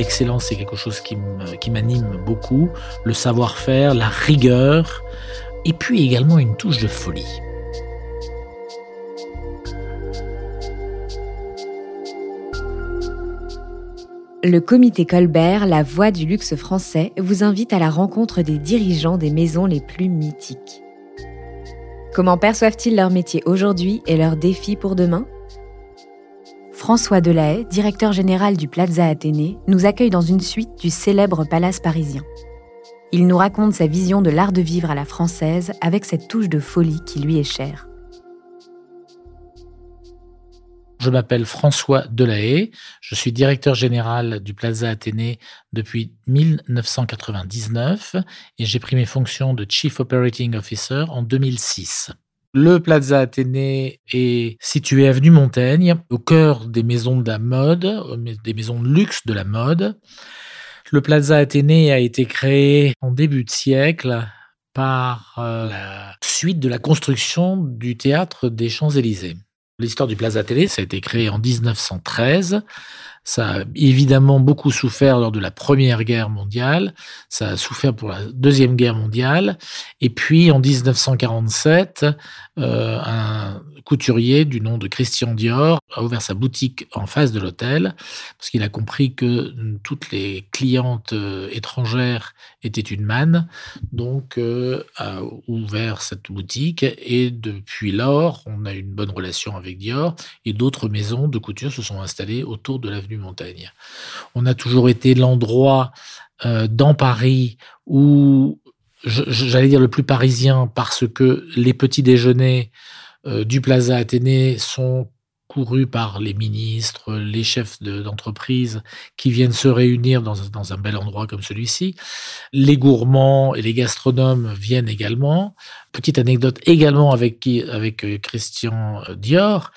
L'excellence, c'est quelque chose qui m'anime beaucoup. Le savoir-faire, la rigueur, et puis également une touche de folie. Le comité Colbert, la voix du luxe français, vous invite à la rencontre des dirigeants des maisons les plus mythiques. Comment perçoivent-ils leur métier aujourd'hui et leurs défis pour demain? François Delahaye, directeur général du Plaza Athénée, nous accueille dans une suite du célèbre palace parisien. Il nous raconte sa vision de l'art de vivre à la française avec cette touche de folie qui lui est chère. Je m'appelle François Delahaye, je suis directeur général du Plaza Athénée depuis 1999 et j'ai pris mes fonctions de Chief Operating Officer en 2006. Le Plaza Athénée est situé avenue Montaigne, au cœur des maisons de la mode, des maisons de luxe de la mode. Le Plaza Athénée a été créé en début de siècle par euh, la suite de la construction du théâtre des Champs-Élysées. L'histoire du Plaza Athénée, ça a été créé en 1913 ça a évidemment beaucoup souffert lors de la Première Guerre mondiale, ça a souffert pour la Deuxième Guerre mondiale, et puis en 1947, euh, un couturier du nom de Christian Dior a ouvert sa boutique en face de l'hôtel, parce qu'il a compris que toutes les clientes euh, étrangères étaient une manne, donc euh, a ouvert cette boutique, et depuis lors, on a une bonne relation avec Dior, et d'autres maisons de couture se sont installées autour de l'avenue Montaigne. On a toujours été l'endroit euh, dans Paris où, j'allais dire le plus parisien, parce que les petits déjeuners euh, du Plaza Athénée sont courus par les ministres, les chefs d'entreprise qui viennent se réunir dans, un bel endroit comme celui-ci. Les gourmands et les gastronomes viennent également. Petite anecdote également avec, avec euh, Christian Dior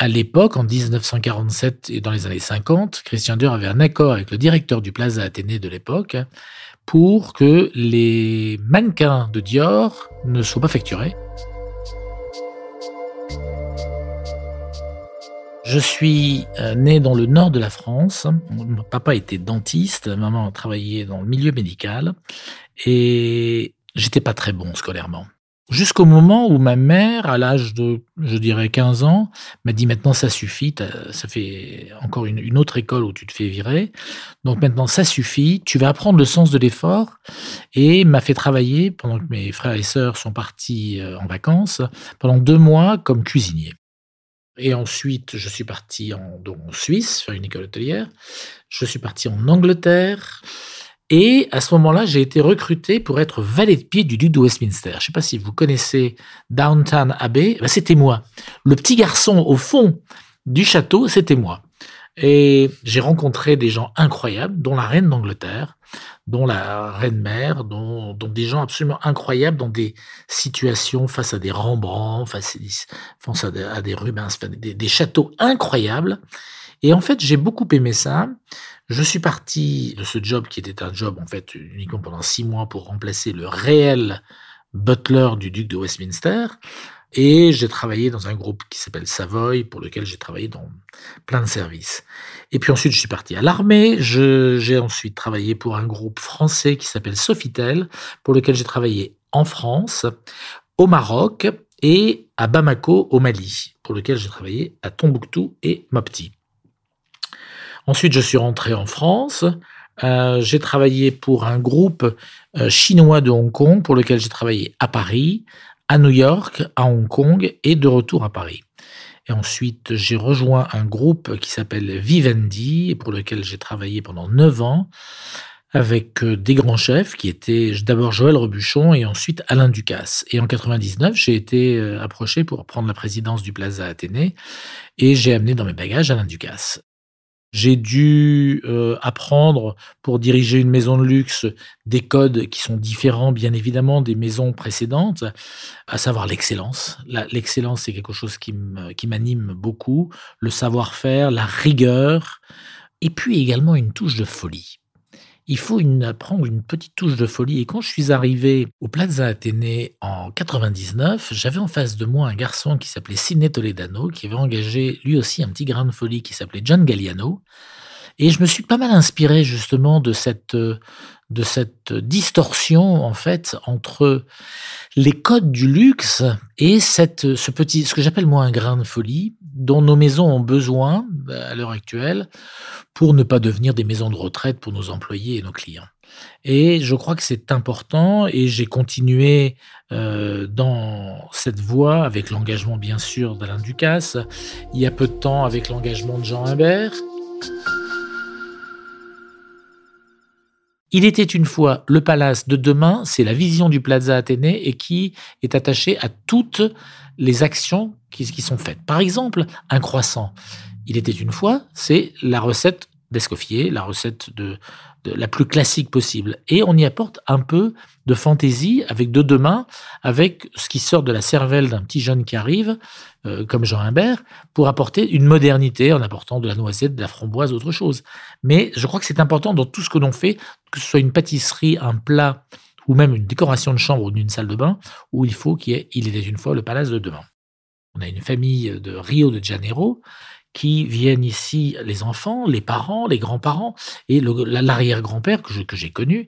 à l'époque, en 1947 et dans les années 50, Christian Dior avait un accord avec le directeur du Plaza Athénée de l'époque pour que les mannequins de Dior ne soient pas facturés. Je suis euh, né dans le nord de la France. Mon papa était dentiste, maman a travaillé dans le milieu médical et j'étais pas très bon scolairement. Jusqu'au moment où ma mère, à l'âge de, je dirais, 15 ans, m'a dit maintenant ça suffit, ça fait encore une, autre école où tu te fais virer. Donc maintenant ça suffit, tu vas apprendre le sens de l'effort et m'a fait travailler pendant que mes frères et sœurs sont partis euh, en vacances pendant deux mois comme cuisinier. Et ensuite, je suis parti en, en Suisse, faire une école hôtelière. Je suis parti en Angleterre. Et à ce moment-là, j'ai été recruté pour être valet de pied du duc de Westminster. Je ne sais pas si vous connaissez Downtown Abbey. Ben, c'était moi. Le petit garçon au fond du château, c'était moi. Et j'ai rencontré des gens incroyables, dont la reine d'Angleterre, dont la reine mère, dont, des gens absolument incroyables dans des situations face à des Rembrandt, face à des, à des Rubens, des châteaux incroyables. Et en fait, j'ai beaucoup aimé ça. Je suis parti de ce job qui était un job en fait uniquement pendant six mois pour remplacer le réel butler du duc de Westminster. Et j'ai travaillé dans un groupe qui s'appelle Savoy, pour lequel j'ai travaillé dans plein de services. Et puis ensuite, je suis parti à l'armée. J'ai ensuite travaillé pour un groupe français qui s'appelle Sofitel, pour lequel j'ai travaillé en France, au Maroc et à Bamako, au Mali, pour lequel j'ai travaillé à Tombouctou et Mopti. Ensuite, je suis rentré en France. Euh, j'ai travaillé pour un groupe euh, chinois de Hong Kong pour lequel j'ai travaillé à Paris, à New York, à Hong Kong et de retour à Paris. Et ensuite, j'ai rejoint un groupe qui s'appelle Vivendi pour lequel j'ai travaillé pendant neuf ans avec euh, des grands chefs qui étaient d'abord Joël Rebuchon et ensuite Alain Ducasse. Et en 99, j'ai été approché pour prendre la présidence du Plaza Athénée et j'ai amené dans mes bagages Alain Ducasse. J'ai dû euh, apprendre pour diriger une maison de luxe des codes qui sont différents, bien évidemment, des maisons précédentes, à savoir l'excellence. L'excellence, c'est quelque chose qui m'anime beaucoup, le savoir-faire, la rigueur, et puis également une touche de folie il faut une, prendre une petite touche de folie. Et quand je suis arrivé au Plaza Athénée en 99, j'avais en face de moi un garçon qui s'appelait Sidney Toledano, qui avait engagé lui aussi un petit grain de folie qui s'appelait John Galliano. Et je me suis pas mal inspiré justement de cette de cette distorsion en fait entre les codes du luxe et cette ce petit ce que j'appelle moi un grain de folie dont nos maisons ont besoin à l'heure actuelle pour ne pas devenir des maisons de retraite pour nos employés et nos clients. Et je crois que c'est important et j'ai continué euh, dans cette voie avec l'engagement bien sûr d'Alain Ducasse, il y a peu de temps avec l'engagement de Jean Imbert. Il était une fois le palace de demain, c'est la vision du Plaza Athénée et qui est attaché à toutes les actions qui, qui sont faites. Par exemple, un croissant. Il était une fois, c'est la recette d'Escoffier, la recette de, la plus classique possible. Et on y apporte un peu de fantaisie avec de demain, avec ce qui sort de la cervelle d'un petit jeune qui arrive, euh, comme Jean Imbert, pour apporter une modernité en apportant de la noisette, de la framboise, autre chose. Mais je crois que c'est important dans tout ce que l'on fait, que ce soit une pâtisserie, un plat, ou même une décoration de chambre ou d'une salle de bain, où il faut qu'il y ait Il était une fois le palace de demain. On a une famille de Rio de Janeiro qui viennent ici, les enfants, les parents, les grands-parents et l'arrière-grand-père que, j'ai connu,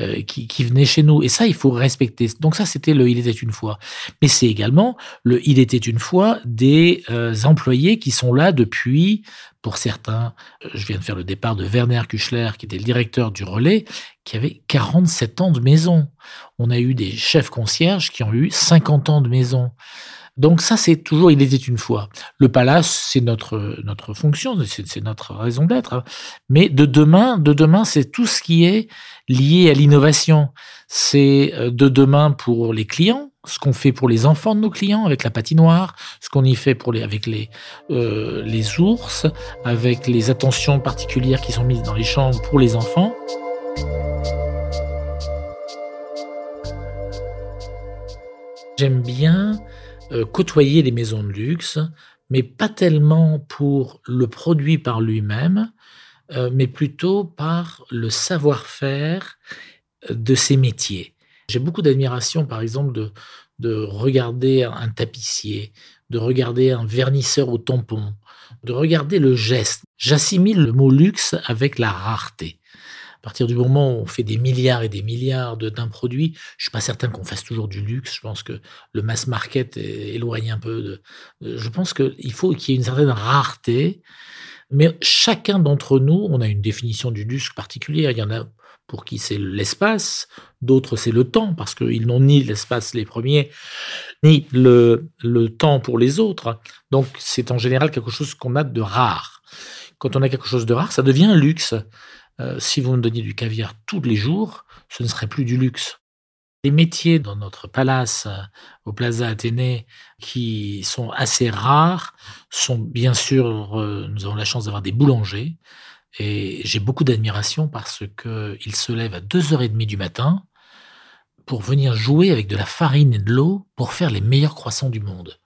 euh, qui, qui venait chez nous. Et ça, il faut respecter. Donc ça, c'était le Il était une fois. Mais c'est également le Il était une fois des euh, employés qui sont là depuis, pour certains, euh, je viens de faire le départ de Werner Kuchler, qui était le directeur du relais, qui avait 47 ans de maison. On a eu des chefs concierges qui ont eu 50 ans de maison. Donc ça, c'est toujours, il était une fois. Le palace, c'est notre, notre fonction, c'est notre raison d'être. Mais de demain, de demain, c'est tout ce qui est lié à l'innovation. C'est euh, de demain pour les clients, ce qu'on fait pour les enfants de nos clients avec la patinoire, ce qu'on y fait pour les, avec les, euh, les ours, avec les attentions particulières qui sont mises dans les chambres pour les enfants. J'aime bien côtoyer les maisons de luxe, mais pas tellement pour le produit par lui-même, euh, mais plutôt par le savoir-faire de ces métiers. J'ai beaucoup d'admiration, par exemple, de, de regarder un tapissier, de regarder un vernisseur au tampon, de regarder le geste. J'assimile le mot luxe avec la rareté. Partir du moment où on fait des milliards et des milliards d'un produit, je suis pas certain qu'on fasse toujours du luxe. Je pense que le mass market est éloigné un peu de. Je pense qu'il faut qu'il y ait une certaine rareté. Mais chacun d'entre nous, on a une définition du luxe particulière. Il y en a pour qui c'est l'espace, d'autres c'est le temps, parce qu'ils n'ont ni l'espace les premiers, ni le, le temps pour les autres. Donc c'est en général quelque chose qu'on a de rare. Quand on a quelque chose de rare, ça devient un luxe. Euh, si vous me donniez du caviar tous les jours, ce ne serait plus du luxe. Les métiers dans notre palace euh, au Plaza Athénée qui sont assez rares sont bien sûr, euh, nous avons la chance d'avoir des boulangers et j'ai beaucoup d'admiration parce qu'ils se lèvent à 2h30 du matin pour venir jouer avec de la farine et de l'eau pour faire les meilleurs croissants du monde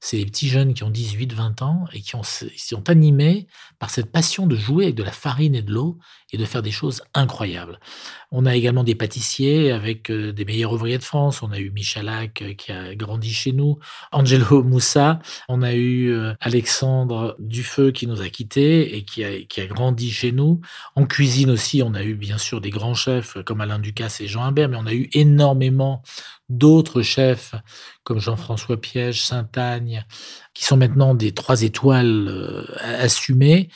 c'est des petits jeunes qui ont 18, 20 ans et qui ont, sont animés par cette passion de jouer avec de la farine et de l'eau et de faire des choses incroyables. On a également des pâtissiers avec euh, des meilleurs ouvriers de France. On a eu Michalak euh, qui a grandi chez nous, Angelo Moussa. On a eu euh, Alexandre Dufeu qui nous a quittés et qui a, grandi chez nous. En cuisine aussi, on a eu bien sûr des grands chefs comme Alain Ducasse et Jean Imbert, mais on a eu énormément d'autres chefs comme Jean-François Piège, Saint-Agne, qui sont maintenant des trois étoiles euh, assumées.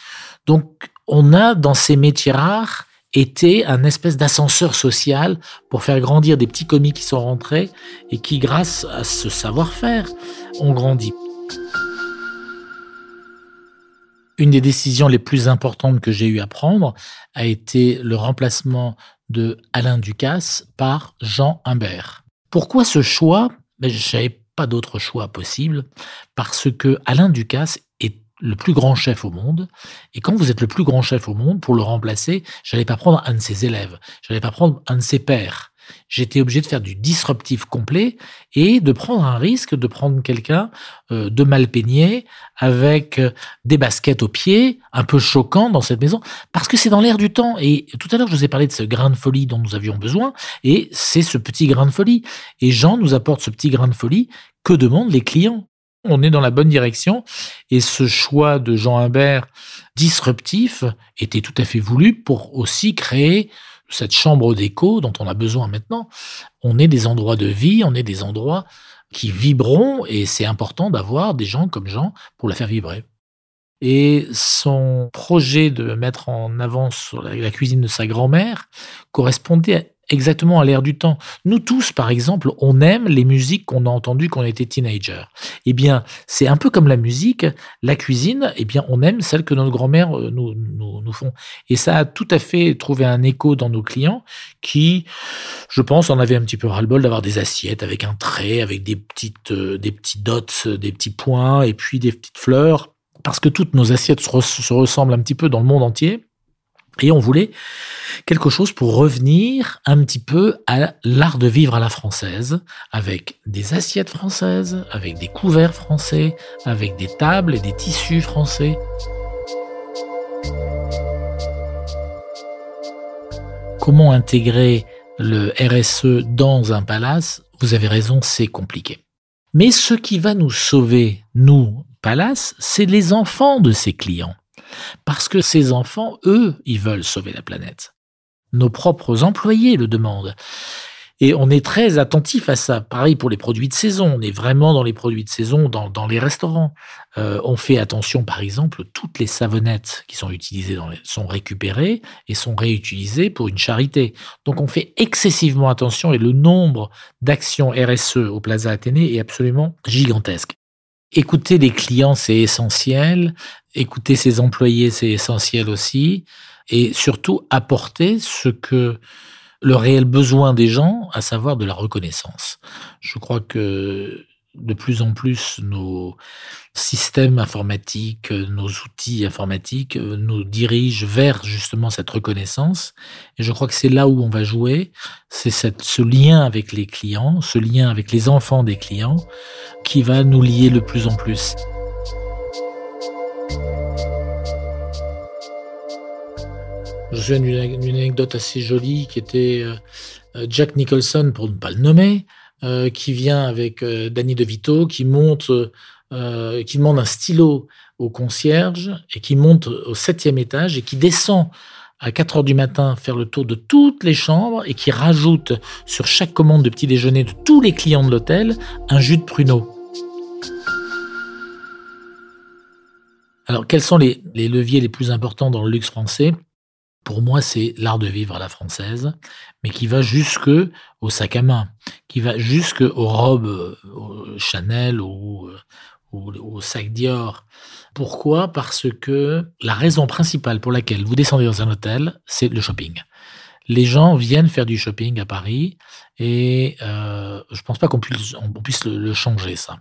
Donc, on a dans ces métiers rares été un espèce d'ascenseur social pour faire grandir des petits commis qui sont rentrés et qui, grâce à ce savoir-faire, ont grandi. Une des décisions les plus importantes que j'ai eu à prendre a été le remplacement de Alain Ducasse par Jean Humbert. Pourquoi ce choix? Ben, Je n'avais pas d'autre choix possible parce que Alain Ducasse est le plus grand chef au monde. Et quand vous êtes le plus grand chef au monde, pour le remplacer, j'allais pas prendre un de ses élèves, j'allais pas prendre un de ses pairs j'étais obligé de faire du disruptif complet et de prendre un risque de prendre quelqu'un euh, de mal peigné avec euh, des baskets aux pieds, un peu choquant dans cette maison, parce que c'est dans l'air du temps. Et tout à l'heure, je vous ai parlé de ce grain de folie dont nous avions besoin, et c'est ce petit grain de folie. Et Jean nous apporte ce petit grain de folie que demandent les clients. On est dans la bonne direction et ce choix de Jean Humbert disruptif était tout à fait voulu pour aussi créer cette chambre d'écho dont on a besoin maintenant. On est des endroits de vie, on est des endroits qui vibreront et c'est important d'avoir des gens comme Jean pour la faire vibrer. Et son projet de mettre en avant la cuisine de sa grand-mère correspondait exactement à l'ère du temps. Nous tous, par exemple, on aime les musiques qu'on a entendues quand on était teenager. Eh bien, c'est un peu comme la musique, la cuisine, eh bien, on aime celle que nos grand-mères euh, nous, nous, nous, font. Et ça a tout à fait trouvé un écho dans nos clients qui, je pense, en avaient un petit peu ras-le-bol d'avoir des assiettes avec un trait, avec des petites, euh, des petits dots, des petits points, et puis des petites fleurs. Parce que toutes nos assiettes se ressemblent un petit peu dans le monde entier. Et on voulait quelque chose pour revenir un petit peu à l'art de vivre à la française, avec des assiettes françaises, avec des couverts français, avec des tables et des tissus français. Comment intégrer le RSE dans un palace? Vous avez raison, c'est compliqué. Mais ce qui va nous sauver, nous, palace, c'est les enfants de ces clients. Parce que ces enfants, eux, ils veulent sauver la planète. Nos propres employés le demandent. Et on est très attentif à ça. Pareil pour les produits de saison. On est vraiment dans les produits de saison, dans, les restaurants. Euh, on fait attention, par exemple, toutes les savonnettes qui sont utilisées sont récupérées et sont réutilisées pour une charité. Donc on fait excessivement attention et le nombre d'actions RSE au Plaza Athénée est absolument gigantesque. Écouter les clients, c'est essentiel. Écouter ses employés, c'est essentiel aussi. Et surtout, apporter ce que le réel besoin des gens, à savoir de la reconnaissance. Je crois que de plus en plus nos systèmes informatiques, nos outils informatiques nous dirigent vers justement cette reconnaissance. Et je crois que c'est là où on va jouer, c'est ce lien avec les clients, ce lien avec les enfants des clients qui va nous lier de plus en plus. Je me souviens d'une anecdote assez jolie qui était euh, Jack Nicholson, pour ne pas le nommer, euh, qui vient avec euh, Danny DeVito, qui monte, euh, qui demande un stylo au concierge et qui monte au septième étage et qui descend à 4 heures du matin faire le tour de toutes les chambres et qui rajoute sur chaque commande de petit déjeuner de tous les clients de l'hôtel un jus de pruneau. Alors, quels sont les leviers les plus importants dans le luxe français? Pour moi, c'est l'art de vivre à la française, mais qui va jusque au sac à main, qui va jusque aux robes Chanel ou, ou au sac Dior. Pourquoi? Parce que la raison principale pour laquelle vous descendez dans un hôtel, c'est le shopping. Les gens viennent faire du shopping à Paris et euh, je pense pas qu'on puisse, on puisse le changer ça.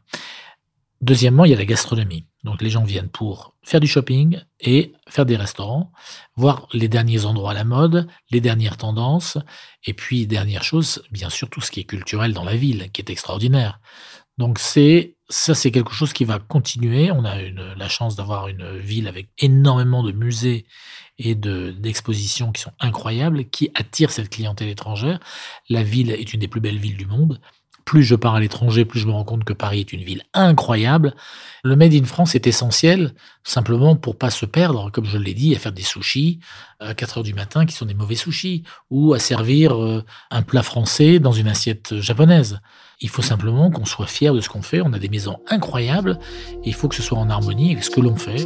Deuxièmement, il y a la gastronomie. Donc les gens viennent pour faire du shopping et faire des restaurants, voir les derniers endroits à la mode, les dernières tendances, et puis dernière chose, bien sûr tout ce qui est culturel dans la ville, qui est extraordinaire. Donc c'est ça, c'est quelque chose qui va continuer. On a la chance d'avoir une ville avec énormément de musées et d'expositions qui sont incroyables, qui attirent cette clientèle étrangère. La ville est une des plus belles villes du monde plus je pars à l'étranger, plus je me rends compte que Paris est une ville incroyable. Le Made in France est essentiel, simplement pour pas se perdre, comme je l'ai dit, à faire des sushis à 4 heures du matin qui sont des mauvais sushis, ou à servir euh, un plat français dans une assiette japonaise. Il faut simplement qu'on soit fier de ce qu'on fait. On a des maisons incroyables et il faut que ce soit en harmonie avec ce que l'on fait.